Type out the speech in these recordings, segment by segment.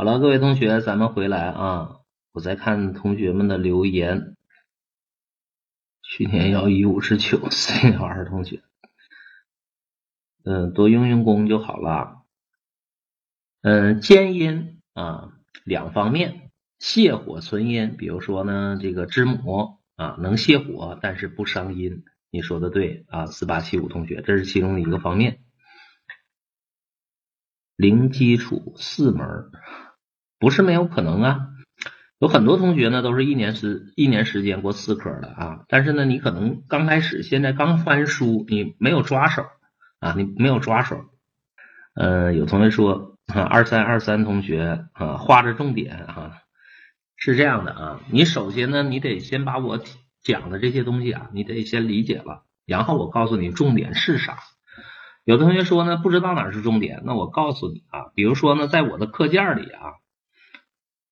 好了，各位同学，咱们回来啊！我在看同学们的留言。去年要一五十九，四幺二同学，嗯，多用用功就好了。嗯，兼阴啊，两方面，泻火存阴。比如说呢，这个知母啊，能泻火，但是不伤阴。你说的对啊，四八七五同学，这是其中的一个方面。零基础四门，不是没有可能啊。有很多同学呢，都是一年时一年时间过四科的啊。但是呢，你可能刚开始，现在刚翻书，你没有抓手啊，你没有抓手。呃，有同学说啊，二三二三同学啊，画着重点啊，是这样的啊。你首先呢，你得先把我讲的这些东西啊，你得先理解了，然后我告诉你重点是啥。有的同学说呢，不知道哪是重点，那我告诉你啊，比如说呢，在我的课件里啊，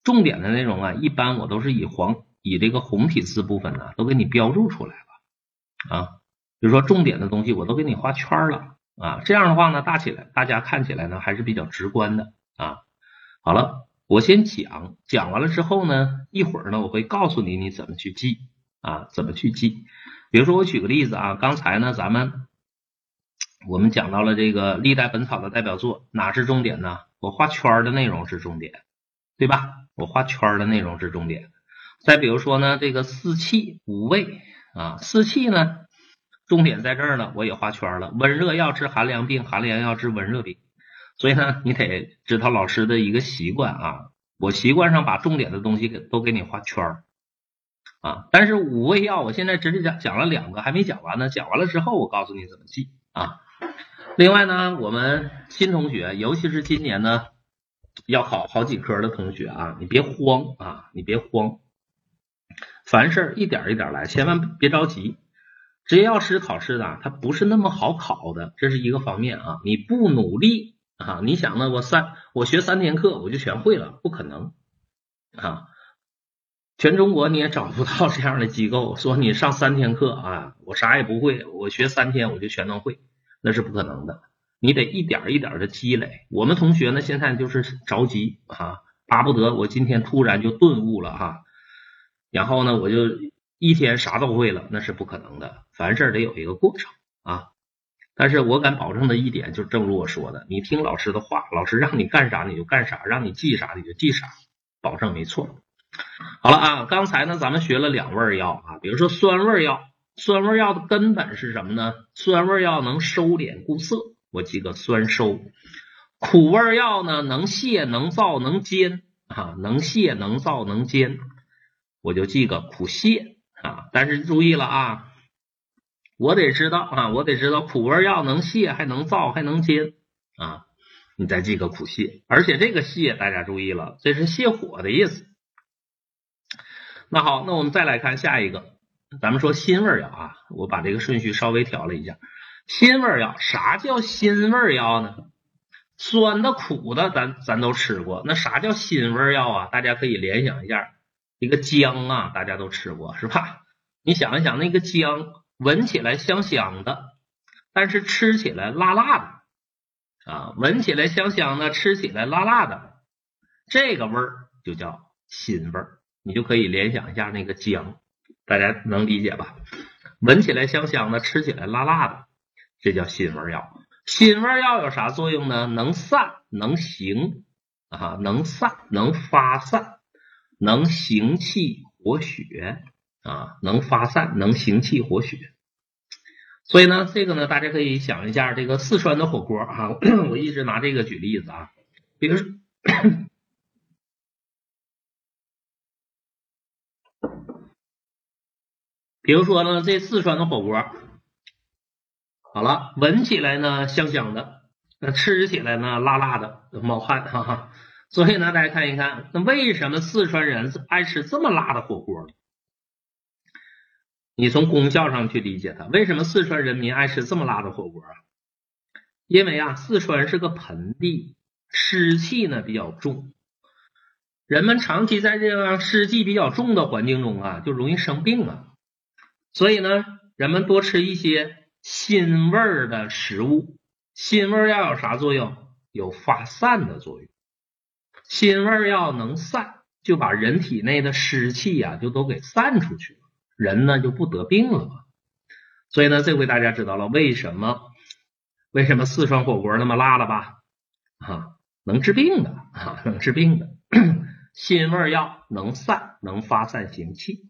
重点的内容啊，一般我都是以黄以这个红体字部分呢，都给你标注出来了啊。比如说重点的东西，我都给你画圈了啊。这样的话呢，大起来大家看起来呢，还是比较直观的啊。好了，我先讲讲完了之后呢，一会儿呢，我会告诉你你怎么去记啊，怎么去记。比如说我举个例子啊，刚才呢，咱们。我们讲到了这个历代本草的代表作，哪是重点呢？我画圈的内容是重点，对吧？我画圈的内容是重点。再比如说呢，这个四气五味啊，四气呢，重点在这儿呢，我也画圈了。温热药治寒凉病，寒凉药治温热病。所以呢，你得知道老师的一个习惯啊，我习惯上把重点的东西给都给你画圈啊。但是五味药，我现在只是讲讲了两个，还没讲完呢。讲完了之后，我告诉你怎么记啊。另外呢，我们新同学，尤其是今年呢要考好几科的同学啊，你别慌啊，你别慌，凡事一点一点来，千万别着急。职业药师考试呢，它不是那么好考的，这是一个方面啊。你不努力啊，你想呢？我三我学三天课我就全会了，不可能啊。全中国你也找不到这样的机构，说你上三天课啊，我啥也不会，我学三天我就全能会。那是不可能的，你得一点一点的积累。我们同学呢，现在就是着急啊，巴不得我今天突然就顿悟了哈，然后呢，我就一天啥都会了，那是不可能的。凡事得有一个过程啊。但是我敢保证的一点，就正如我说的，你听老师的话，老师让你干啥你就干啥，让你记啥你就记啥，保证没错。好了啊，刚才呢咱们学了两味药啊，比如说酸味药。酸味药的根本是什么呢？酸味药能收敛固涩，我记个酸收。苦味药呢，能泻能燥能坚啊，能泻能燥能坚，我就记个苦泻啊。但是注意了啊，我得知道啊，我得知道苦味药能泻还能燥还能坚啊，你再记个苦泻。而且这个泻大家注意了，这是泻火的意思。那好，那我们再来看下一个。咱们说辛味药啊，我把这个顺序稍微调了一下。辛味药，啥叫辛味药呢？酸的、苦的，咱咱都吃过。那啥叫辛味药啊？大家可以联想一下，一个姜啊，大家都吃过是吧？你想一想，那个姜闻起来香香的，但是吃起来辣辣的啊，闻起来香香的，吃起来辣辣的，这个味儿就叫辛味儿。你就可以联想一下那个姜。大家能理解吧？闻起来香香的，吃起来辣辣的，这叫辛味药。辛味药有啥作用呢？能散，能行啊，能散，能发散，能行气活血啊，能发散，能行气活血。所以呢，这个呢，大家可以想一下，这个四川的火锅啊，我一直拿这个举例子啊，比如。比如说呢，这四川的火锅，好了，闻起来呢香香的，那吃起来呢辣辣的，冒汗，哈哈。所以呢，大家看一看，那为什么四川人爱吃这么辣的火锅呢？你从功效上去理解它，为什么四川人民爱吃这么辣的火锅啊？因为啊，四川是个盆地，湿气呢比较重，人们长期在这样湿气比较重的环境中啊，就容易生病啊。所以呢，人们多吃一些辛味儿的食物。辛味儿要有啥作用？有发散的作用。辛味药能散，就把人体内的湿气呀就都给散出去了，人呢就不得病了嘛。所以呢，这回大家知道了为什么为什么四川火锅那么辣了吧？啊，能治病的啊，能治病的。辛味药能散，能发散行气。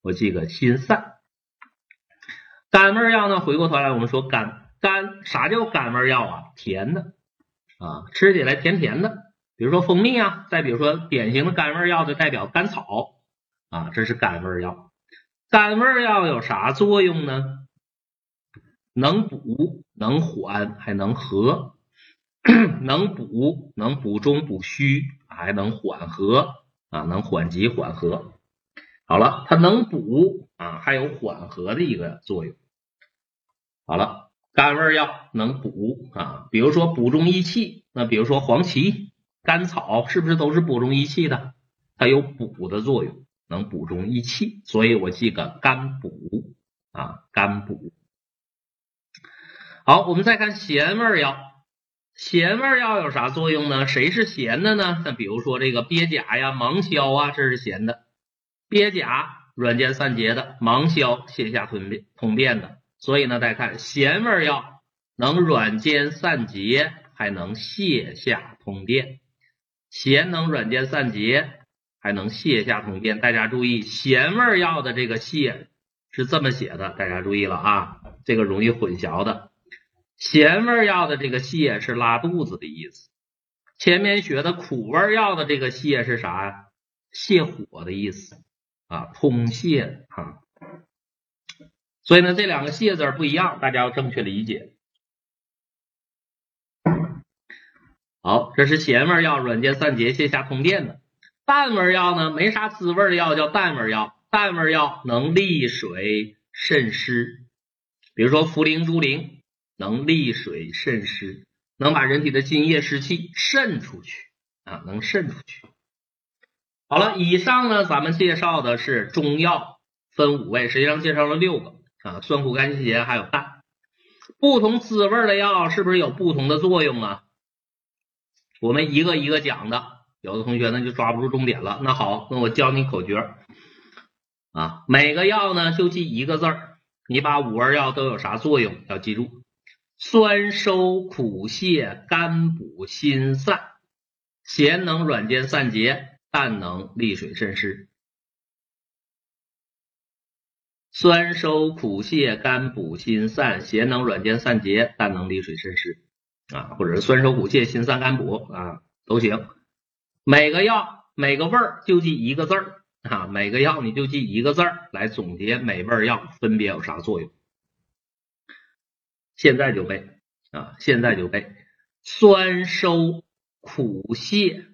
我记个辛散。甘味药呢？回过头来我们说甘甘，啥叫甘味药啊？甜的啊，吃起来甜甜的。比如说蜂蜜啊，再比如说典型的甘味药就代表甘草啊，这是甘味药。甘味药有啥作用呢？能补，能缓，还能和。能补，能补中补虚，还能缓和啊，能缓急缓和。好了，它能补啊，还有缓和的一个作用。好了，甘味药能补啊，比如说补中益气，那比如说黄芪、甘草，是不是都是补中益气的？它有补的作用，能补中益气，所以我记个甘补啊，甘补。好，我们再看咸味药。咸味药有啥作用呢？谁是咸的呢？那比如说这个鳖甲呀、芒硝啊，这是咸的。鳖甲软坚散结的，芒硝泻下通便通便的。所以呢，大家看咸味药能软坚散结，还能泻下通便。咸能软坚散结，还能泻下通便。大家注意，咸味药的这个泻是这么写的，大家注意了啊，这个容易混淆的。咸味药的这个泻是拉肚子的意思，前面学的苦味药的这个泻是啥呀？泻火的意思啊，通泻啊。所以呢，这两个泻字不一样，大家要正确理解。好，这是咸味药，软坚散结、泻下通便的。淡味药呢，没啥滋味的药叫淡味药，淡味药能利水渗湿，比如说茯苓、猪苓。能利水渗湿，能把人体的津液湿气渗出去啊，能渗出去。好了，以上呢，咱们介绍的是中药分五味，实际上介绍了六个啊，酸苦甘辛咸还有淡，不同滋味的药是不是有不同的作用啊？我们一个一个讲的，有的同学呢就抓不住重点了。那好，那我教你口诀啊，每个药呢就记一个字儿，你把五味药都有啥作用要记住。酸收苦泻甘补心散，咸能软坚散结，淡能利水渗湿。酸收苦泻甘补心散，咸能软坚散结，淡能利水渗湿。啊，或者是酸收苦泻心散甘补啊，都行。每个药每个味儿就记一个字儿啊，每个药你就记一个字儿来总结每味药分别有啥作用。现在就背啊！现在就背，酸收苦泻，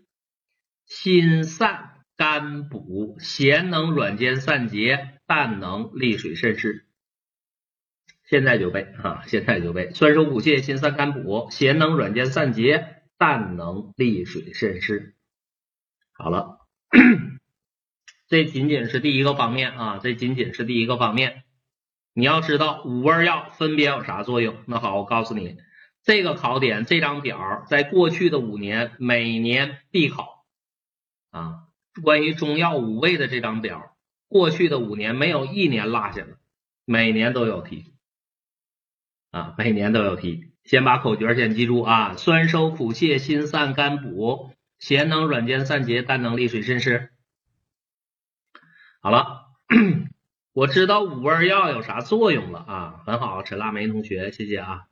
心散肝补，咸能软坚散结，淡能利水渗湿。现在就背啊！现在就背，酸收补泻，心散肝补，咸能软坚散结，淡能利水渗湿。好了，这仅仅是第一个方面啊！这仅仅是第一个方面。你要知道五味药分别有啥作用？那好，我告诉你，这个考点这张表在过去的五年每年必考啊。关于中药五味的这张表，过去的五年没有一年落下的，每年都有题啊，每年都有题。先把口诀先记住啊：酸收苦泻，心散肝补，咸能软坚散结，淡能利水渗湿。好了。我知道五味药有啥作用了啊，很好，陈腊梅同学，谢谢啊。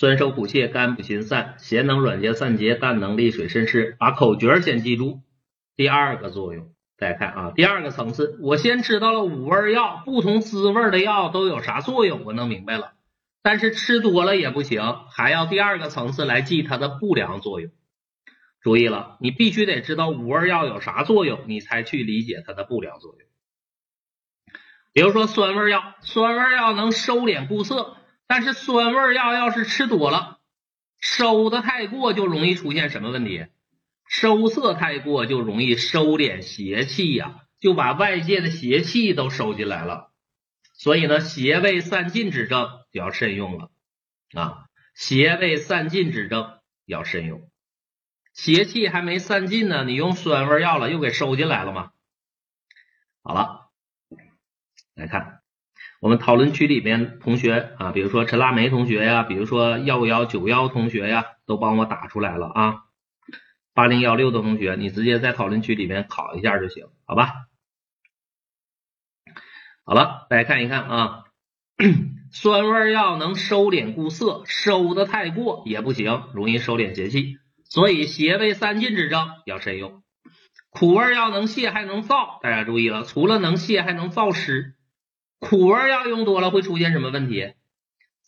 酸收苦泻，肝补心散，咸能软结散结，淡能利水渗湿。把口诀先记住。第二个作用，大家看啊，第二个层次，我先知道了五味药不同滋味的药都有啥作用，我弄明白了。但是吃多了也不行，还要第二个层次来记它的不良作用。注意了，你必须得知道五味药有啥作用，你才去理解它的不良作用。比如说酸味药，酸味药能收敛固涩，但是酸味药要是吃多了，收的太过就容易出现什么问题？收涩太过就容易收敛邪气呀，就把外界的邪气都收进来了。所以呢，邪味散尽之症就要慎用了啊，邪味散尽之症。要慎用。邪气还没散尽呢，你用酸味药了，又给收进来了吗？好了，来看我们讨论区里边同学啊，比如说陈腊梅同学呀，比如说幺五幺九幺同学呀，都帮我打出来了啊。八零幺六的同学，你直接在讨论区里面考一下就行，好吧？好了，大家看一看啊，酸味药能收敛固涩，收的太过也不行，容易收敛邪气，所以邪未散尽之症要慎用。苦味药能泻还能燥，大家注意了，除了能泻还能燥湿。苦味药用多了会出现什么问题？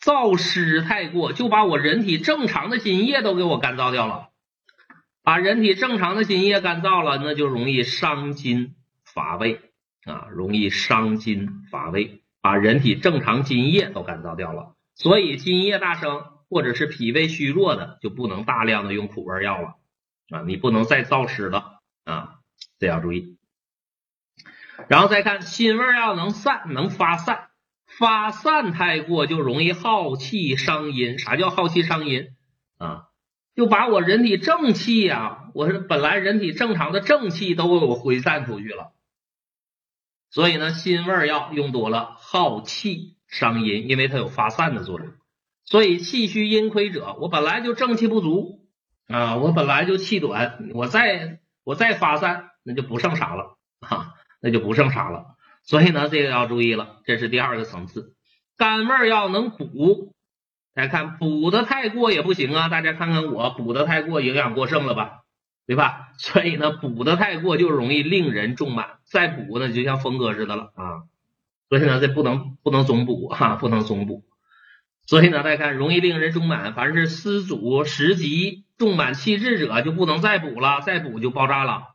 燥湿太过，就把我人体正常的津液都给我干燥掉了。把人体正常的津液干燥了，那就容易伤津乏胃啊，容易伤津乏胃，把人体正常津液都干燥掉了。所以津液大生或者是脾胃虚弱的，就不能大量的用苦味药了啊，你不能再燥湿了啊，这要注意。然后再看辛味药能散，能发散，发散太过就容易耗气伤阴。啥叫耗气伤阴啊？就把我人体正气呀，我是本来人体正常的正气都给我挥散出去了，所以呢，辛味药用多了耗气伤阴，因为它有发散的作用。所以气虚阴亏者，我本来就正气不足啊，我本来就气短，我再我再发散，那就不剩啥了啊，那就不剩啥了。所以呢，这个要注意了，这是第二个层次。甘味要能补。大家看补的太过也不行啊！大家看看我补的太过，营养过剩了吧，对吧？所以呢，补的太过就容易令人重满，再补呢就像峰哥似的了啊！所以呢，这不能不能总补哈，不能总补。所以呢，大家看容易令人重满，凡是湿阻食积重满气滞者，就不能再补了，再补就爆炸了。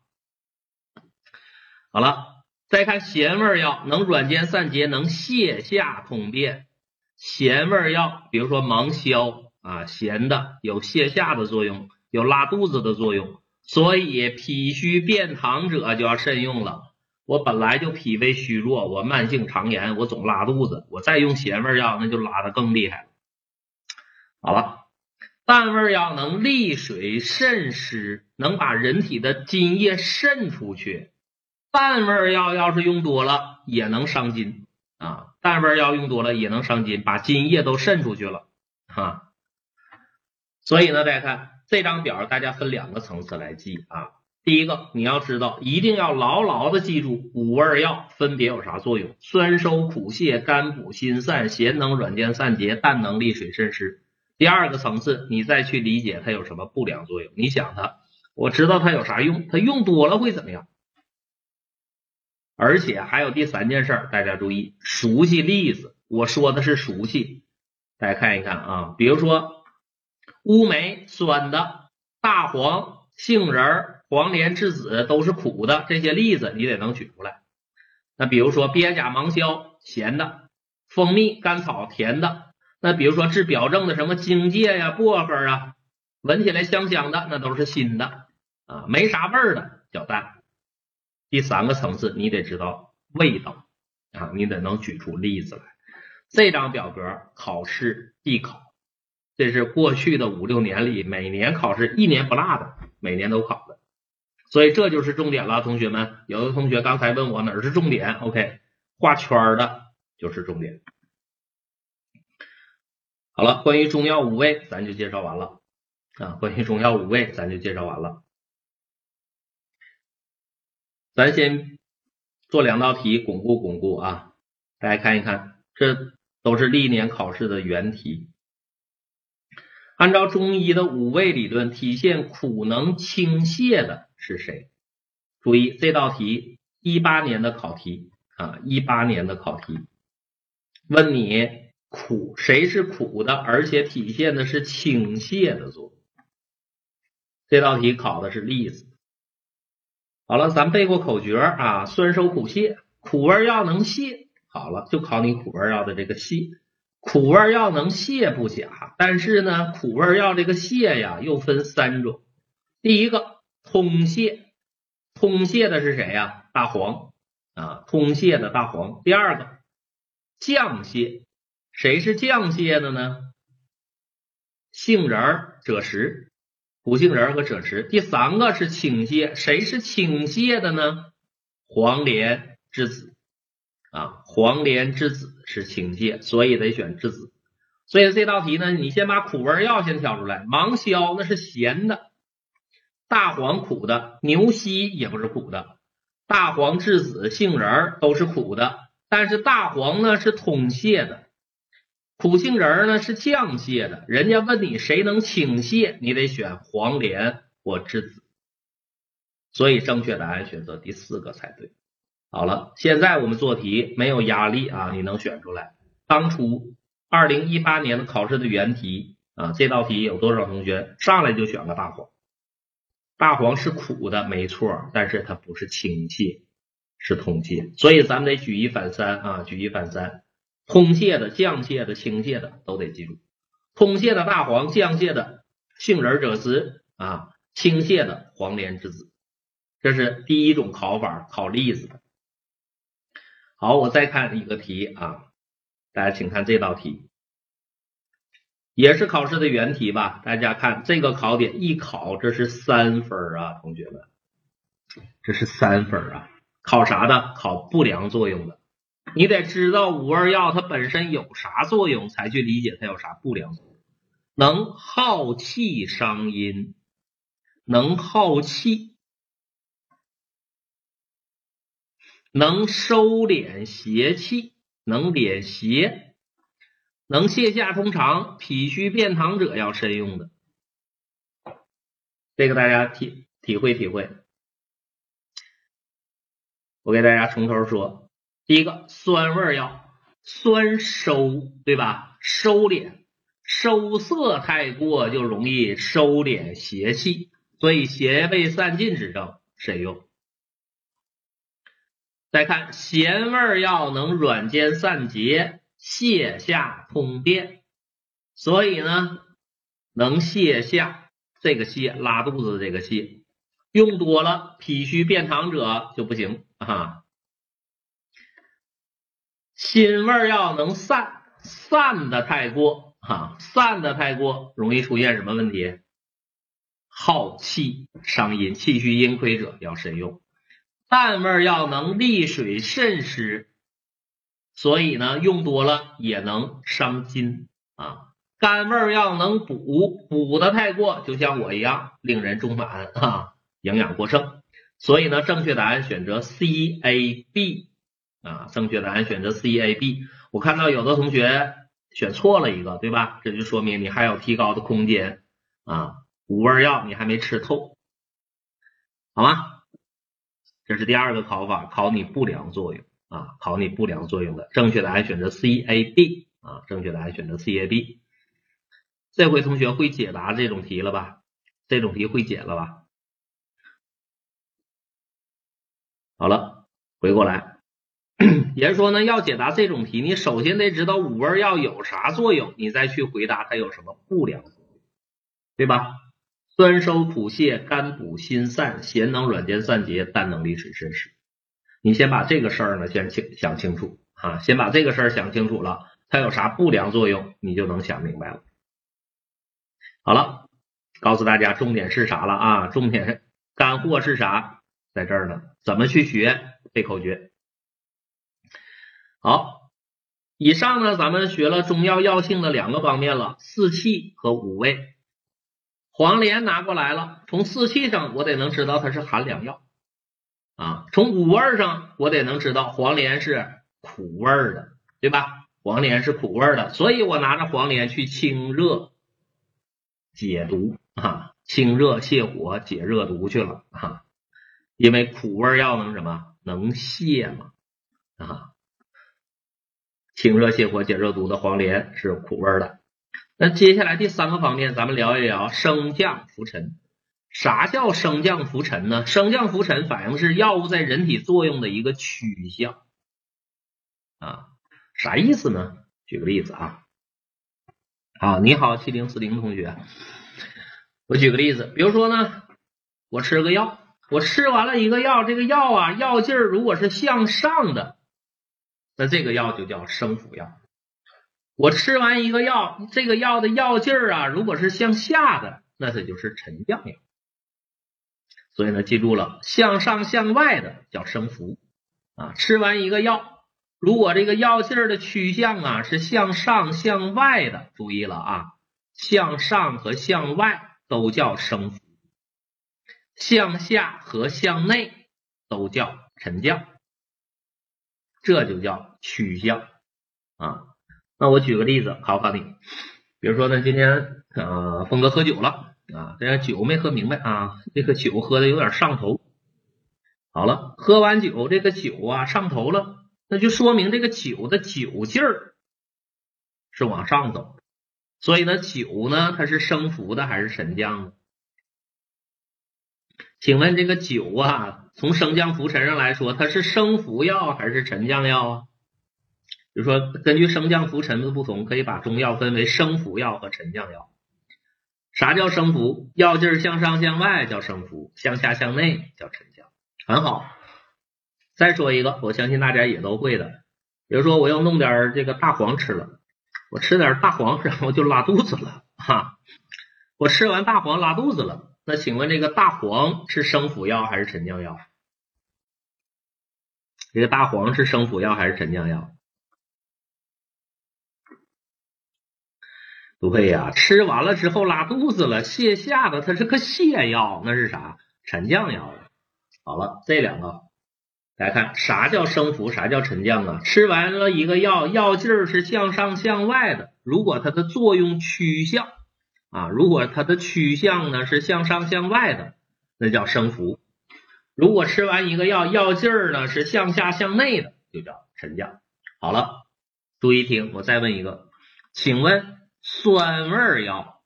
好了，再看咸味药，能软坚散结，能泻下通便。咸味药，比如说芒硝啊，咸的有泻下的作用，有拉肚子的作用，所以脾虚便溏者就要慎用了。我本来就脾胃虚弱，我慢性肠炎，我总拉肚子，我再用咸味药，那就拉的更厉害了。好了，淡味药能利水渗湿，能把人体的津液渗出去。淡味药要是用多了，也能伤津啊。淡味药用多了也能伤津，把津液都渗出去了哈。所以呢，大家看这张表，大家分两个层次来记啊。第一个，你要知道，一定要牢牢的记住五味药分别有啥作用：酸收苦泻，甘补心散，咸能软坚散结，淡能利水渗湿。第二个层次，你再去理解它有什么不良作用。你想它，我知道它有啥用，它用多了会怎么样？而且还有第三件事，大家注意，熟悉例子。我说的是熟悉，大家看一看啊，比如说乌梅酸的，大黄、杏仁、黄连、栀子都是苦的，这些例子你得能举出来。那比如说鳖甲、芒硝咸的，蜂蜜、甘草甜的。那比如说治表症的什么荆芥呀、薄荷啊，闻起来香香的，那都是辛的啊，没啥味儿的叫淡。第三个层次，你得知道味道啊，你得能举出例子来。这张表格考试必考，这是过去的五六年里每年考试一年不落的，每年都考的，所以这就是重点了，同学们。有的同学刚才问我哪儿是重点，OK，画圈的就是重点。好了，关于中药五味咱就介绍完了啊，关于中药五味咱就介绍完了。咱先做两道题，巩固巩固啊！大家看一看，这都是历年考试的原题。按照中医的五味理论，体现苦能清泻的是谁？注意这道题，一八年的考题啊，一八年的考题，问你苦谁是苦的，而且体现的是清泻的作用。这道题考的是例子。好了，咱背过口诀啊，酸收苦泻，苦味药能泻。好了，就考你苦味药的这个泻。苦味药能泻不假，但是呢，苦味药这个泻呀，又分三种。第一个通泻，通泻的是谁呀？大黄啊，通泻的大黄。第二个降泻，谁是降泻的呢？杏仁、赭石。苦杏仁和赭池。第三个是倾泻，谁是倾泻的呢？黄连之子啊，黄连之子是倾泻，所以得选之子。所以这道题呢，你先把苦味药先挑出来。芒硝那是咸的，大黄苦的，牛膝也不是苦的，大黄、栀子、杏仁都是苦的，但是大黄呢是通泻的，苦杏仁呢是降泻的。人家问你谁能清泻，你得选黄连或栀子。所以正确答案选择第四个才对。好了，现在我们做题没有压力啊，你能选出来。当初。二零一八年的考试的原题啊，这道题有多少同学上来就选了大黄？大黄是苦的，没错，但是它不是清泻，是通泻，所以咱们得举一反三啊，举一反三，通泻的、降泻的、清泻的都得记住。通泻的大黄，降泻的杏仁者子啊，清泻的黄连之子，这是第一种考法，考例子的。好，我再看一个题啊。大家请看这道题，也是考试的原题吧？大家看这个考点一考，这是三分啊，同学们，这是三分啊！考啥的？考不良作用的。你得知道五味药它本身有啥作用，才去理解它有啥不良作用。能耗气伤阴，能耗气，能收敛邪气。能敛邪，能泻下通肠、脾虚便溏者要慎用的，这个大家体体会体会。我给大家从头说，第一个酸味药，酸收，对吧？收敛，收涩太过就容易收敛邪气，所以邪味散尽之症慎用。再看咸味药能软坚散结、泻下通便，所以呢能泻下这个泻拉肚子这个泻，用多了脾虚便溏者就不行啊。辛味药能散，散的太过啊，散的太过容易出现什么问题？耗气伤阴，气虚阴亏者要慎用。淡味药能利水渗湿，所以呢用多了也能伤筋啊。甘味药能补，补的太过就像我一样令人中满啊，营养过剩。所以呢正确答案选择 C A B 啊，正确答案选择 C A B。我看到有的同学选错了一个，对吧？这就说明你还有提高的空间啊。五味药你还没吃透，好吗？这是第二个考法，考你不良作用啊，考你不良作用的正确答案选择 C A B 啊，正确答案选择 C A B。这回同学会解答这种题了吧？这种题会解了吧？好了，回过来，也就说呢，要解答这种题，你首先得知道五味药有啥作用，你再去回答它有什么不良作用，对吧？酸收苦泻，甘补心散，咸能软坚散结，淡能利水渗湿。你先把这个事儿呢先清想清楚啊，先把这个事儿想清楚了，它有啥不良作用，你就能想明白了。好了，告诉大家重点是啥了啊？重点干货是啥？在这儿呢，怎么去学背口诀？好，以上呢咱们学了中药药性的两个方面了，四气和五味。黄连拿过来了，从四气上我得能知道它是寒凉药啊，从五味上我得能知道黄连是苦味的，对吧？黄连是苦味的，所以我拿着黄连去清热解毒啊，清热泻火解热毒去了啊，因为苦味药能什么？能泻嘛啊，清热泻火解热毒的黄连是苦味的。那接下来第三个方面，咱们聊一聊升降浮沉。啥叫升降浮沉呢？升降浮沉反映的是药物在人体作用的一个趋向啊。啥意思呢？举个例子啊。啊，你好，七零四零同学，我举个例子，比如说呢，我吃个药，我吃完了一个药，这个药啊，药劲儿如果是向上的，那这个药就叫升浮药。我吃完一个药，这个药的药劲儿啊，如果是向下的，那它就是沉降药。所以呢，记住了，向上向外的叫升服啊。吃完一个药，如果这个药劲儿的趋向啊是向上向外的，注意了啊，向上和向外都叫升服，向下和向内都叫沉降，这就叫趋向啊。那我举个例子考考你，比如说呢，今天呃，峰哥喝酒了。啊，这个酒没喝明白啊，这个酒喝的有点上头。好了，喝完酒，这个酒啊上头了，那就说明这个酒的酒劲儿是往上走。所以呢，酒呢它是升浮的还是沉降的？请问这个酒啊，从升降浮沉上来说，它是升浮药还是沉降药啊？比如说，根据升降浮沉的不同，可以把中药分为升浮药和沉降药。啥叫升浮？药劲儿向上向外叫升浮，向下向内叫沉降。很好。再说一个，我相信大家也都会的。比如说，我要弄点这个大黄吃了，我吃点大黄，然后就拉肚子了哈。我吃完大黄拉肚子了，那请问这个大黄是升浮药还是沉降药？这个大黄是升浮药还是沉降药？对呀，吃完了之后拉肚子了，泻下的它是个泻药，那是啥？沉降药。好了，这两个，大家看啥叫升浮，啥叫沉降啊？吃完了一个药，药劲儿是向上向外的，如果它的作用趋向啊，如果它的趋向呢是向上向外的，那叫升浮；如果吃完一个药，药劲儿呢是向下向内的，就叫沉降。好了，注意听，我再问一个，请问？酸味药，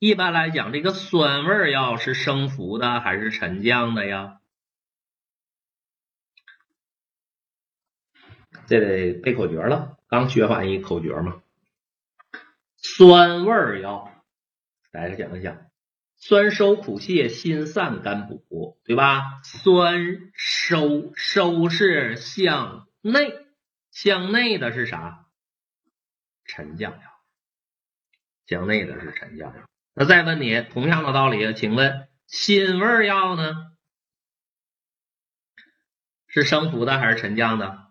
一般来讲，这个酸味药是升浮的还是沉降的呀？这得背口诀了，刚学完一口诀嘛。酸味药，大家讲一讲，酸收苦泻，心散肝补，对吧？酸收收是向内，向内的是啥？沉降药。向内的是沉降药。那再问你，同样的道理，请问辛味药呢？是升浮的还是沉降的？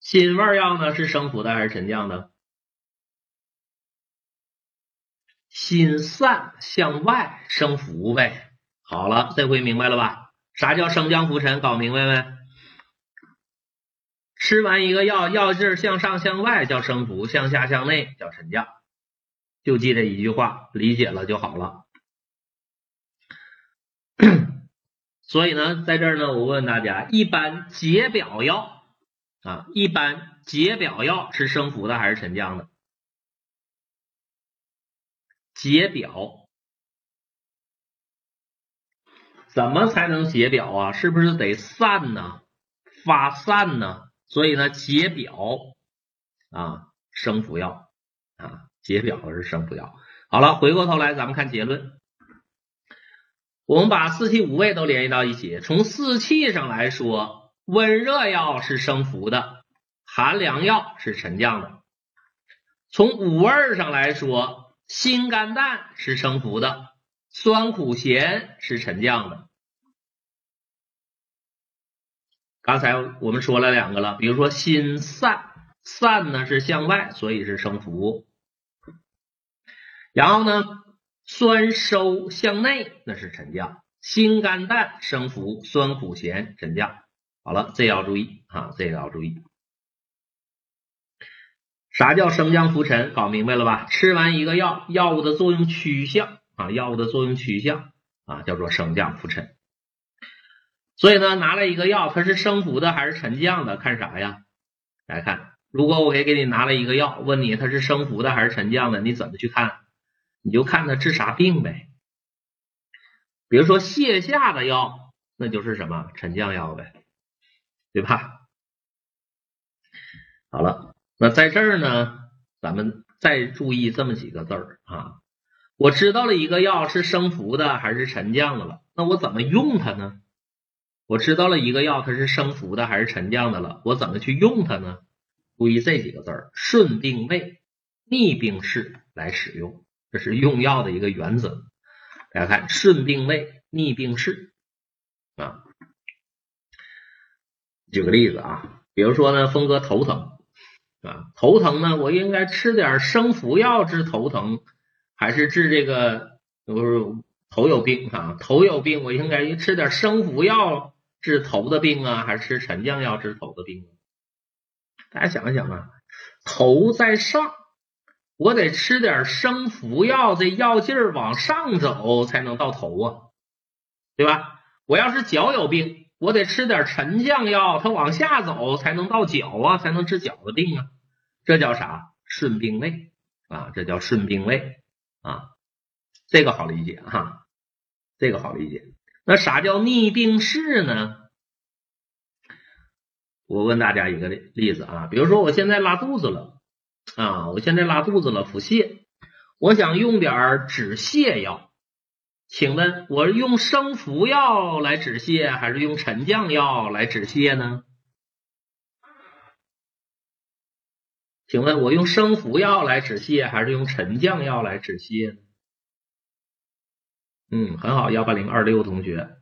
辛味药呢是升浮的还是沉降的？心散向外升浮呗。好了，这回明白了吧？啥叫升降浮沉？搞明白没？吃完一个药，药劲儿向上向外叫升浮，向下向内叫沉降，就记这一句话，理解了就好了。所以呢，在这儿呢，我问大家，一般解表药啊，一般解表药是升浮的还是沉降的？解表怎么才能解表啊？是不是得散呢？发散呢？所以呢，解表啊，升服药啊，解表是升服药。好了，回过头来咱们看结论。我们把四气五味都联系到一起，从四气上来说，温热药是升服的，寒凉药是沉降的。从五味上来说，辛甘淡是升服的，酸苦咸是沉降的。刚才我们说了两个了，比如说心散，散呢是向外，所以是升浮。然后呢，酸收向内，那是沉降。心肝淡升浮，酸苦咸沉降。好了，这要注意啊，这个要注意。啥叫升降浮沉？搞明白了吧？吃完一个药，药物的作用趋向啊，药物的作用趋向啊，叫做升降浮沉。所以呢，拿了一个药，它是升浮的还是沉降的？看啥呀？来看，如果我给给你拿了一个药，问你它是升浮的还是沉降的，你怎么去看？你就看它治啥病呗。比如说泻下的药，那就是什么沉降药呗，对吧？好了，那在这儿呢，咱们再注意这么几个字儿啊。我知道了一个药是升浮的还是沉降的了，那我怎么用它呢？我知道了一个药，它是升浮的还是沉降的了？我怎么去用它呢？注意这几个字儿：顺病位、逆病势来使用。这是用药的一个原则。大家看，顺病位，逆病势啊。举个例子啊，比如说呢，峰哥头疼啊，头疼呢，我应该吃点生服药治头疼，还是治这个不是头有病啊？头有病，我应该吃点生服药治头的病啊，还是吃沉降药治头的病啊？大家想一想啊，头在上，我得吃点生服药，这药劲儿往上走才能到头啊，对吧？我要是脚有病，我得吃点沉降药，它往下走才能到脚啊，才能治脚的病啊。这叫啥？顺病位啊，这叫顺病位啊，这个好理解哈，这个好理解。那啥叫逆病势呢？我问大家一个例子啊，比如说我现在拉肚子了啊，我现在拉肚子了，腹泻，我想用点止泻药，请问我用生服药来止泻，还是用沉降药来止泻呢？请问我用生服药来止泻，还是用沉降药来止泻呢？嗯，很好，幺八零二六同学。